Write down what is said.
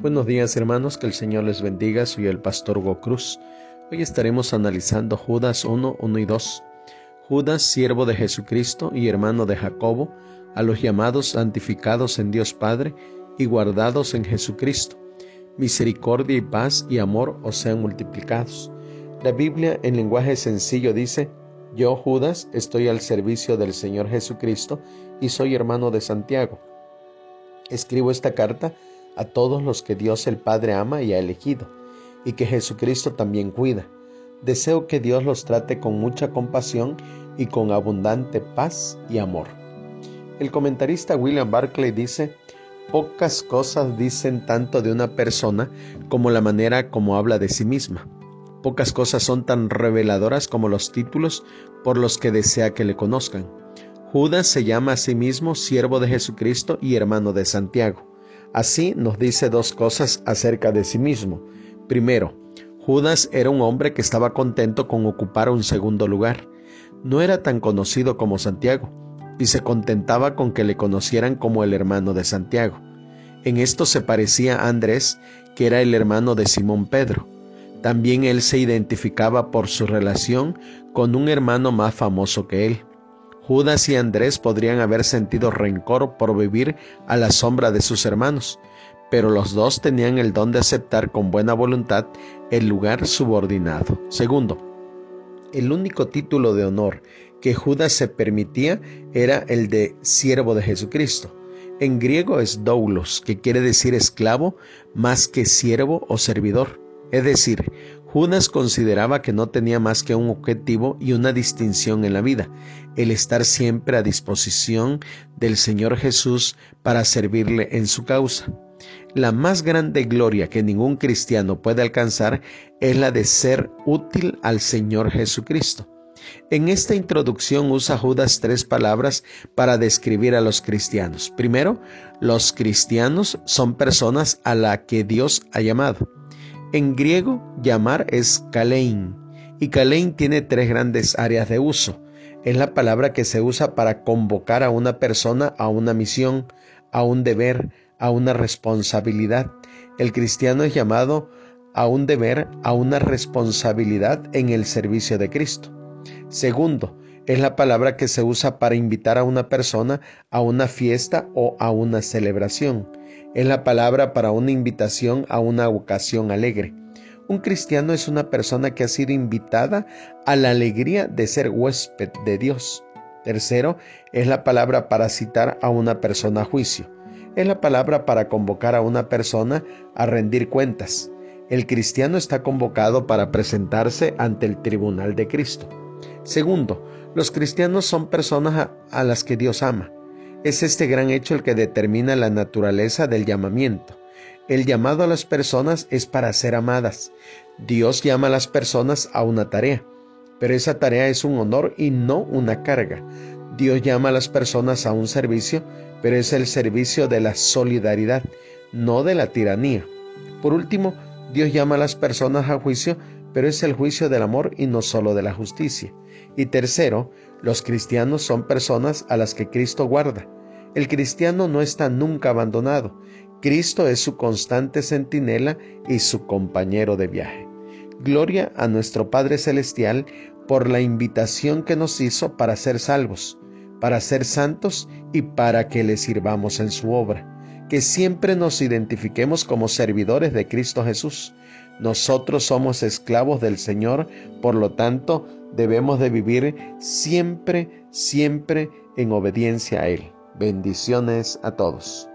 Buenos días hermanos, que el Señor les bendiga, soy el pastor Hugo Cruz. Hoy estaremos analizando Judas 1, 1 y 2. Judas, siervo de Jesucristo y hermano de Jacobo, a los llamados santificados en Dios Padre y guardados en Jesucristo. Misericordia y paz y amor os sean multiplicados. La Biblia en lenguaje sencillo dice, yo Judas estoy al servicio del Señor Jesucristo y soy hermano de Santiago. Escribo esta carta a todos los que Dios el Padre ama y ha elegido, y que Jesucristo también cuida. Deseo que Dios los trate con mucha compasión y con abundante paz y amor. El comentarista William Barclay dice, pocas cosas dicen tanto de una persona como la manera como habla de sí misma. Pocas cosas son tan reveladoras como los títulos por los que desea que le conozcan. Judas se llama a sí mismo siervo de Jesucristo y hermano de Santiago. Así nos dice dos cosas acerca de sí mismo. Primero, Judas era un hombre que estaba contento con ocupar un segundo lugar. No era tan conocido como Santiago, y se contentaba con que le conocieran como el hermano de Santiago. En esto se parecía a Andrés, que era el hermano de Simón Pedro. También él se identificaba por su relación con un hermano más famoso que él. Judas y Andrés podrían haber sentido rencor por vivir a la sombra de sus hermanos, pero los dos tenían el don de aceptar con buena voluntad el lugar subordinado. Segundo, el único título de honor que Judas se permitía era el de siervo de Jesucristo. En griego es doulos, que quiere decir esclavo más que siervo o servidor. Es decir, Judas consideraba que no tenía más que un objetivo y una distinción en la vida, el estar siempre a disposición del Señor Jesús para servirle en su causa. La más grande gloria que ningún cristiano puede alcanzar es la de ser útil al Señor Jesucristo. En esta introducción usa Judas tres palabras para describir a los cristianos. Primero, los cristianos son personas a la que Dios ha llamado. En griego, llamar es kalein, y kalein tiene tres grandes áreas de uso. Es la palabra que se usa para convocar a una persona a una misión, a un deber, a una responsabilidad. El cristiano es llamado a un deber, a una responsabilidad en el servicio de Cristo. Segundo, es la palabra que se usa para invitar a una persona a una fiesta o a una celebración es la palabra para una invitación a una ocasión alegre. Un cristiano es una persona que ha sido invitada a la alegría de ser huésped de Dios. Tercero, es la palabra para citar a una persona a juicio. Es la palabra para convocar a una persona a rendir cuentas. El cristiano está convocado para presentarse ante el tribunal de Cristo. Segundo, los cristianos son personas a, las que Dios ama. Es este gran hecho el que determina la naturaleza del llamamiento. El llamado a las personas es para ser amadas. Dios llama a las personas a una tarea, pero esa tarea es un honor y no una carga. Dios llama a las personas a un servicio, pero es el servicio de la solidaridad, no de la tiranía. Por último, Dios llama a las personas a juicio, pero es el juicio del amor y no solo de la justicia. Y tercero, los cristianos son personas a las que Cristo guarda. El cristiano no está nunca abandonado. Cristo es su constante centinela y su compañero de viaje. Gloria a nuestro Padre Celestial por la invitación que nos hizo para ser salvos, para ser santos y para que le sirvamos en su obra. Que siempre nos identifiquemos como servidores de Cristo Jesús. Nosotros somos esclavos del Señor, por lo tanto, debemos de vivir siempre, siempre en obediencia a Él. Bendiciones a todos.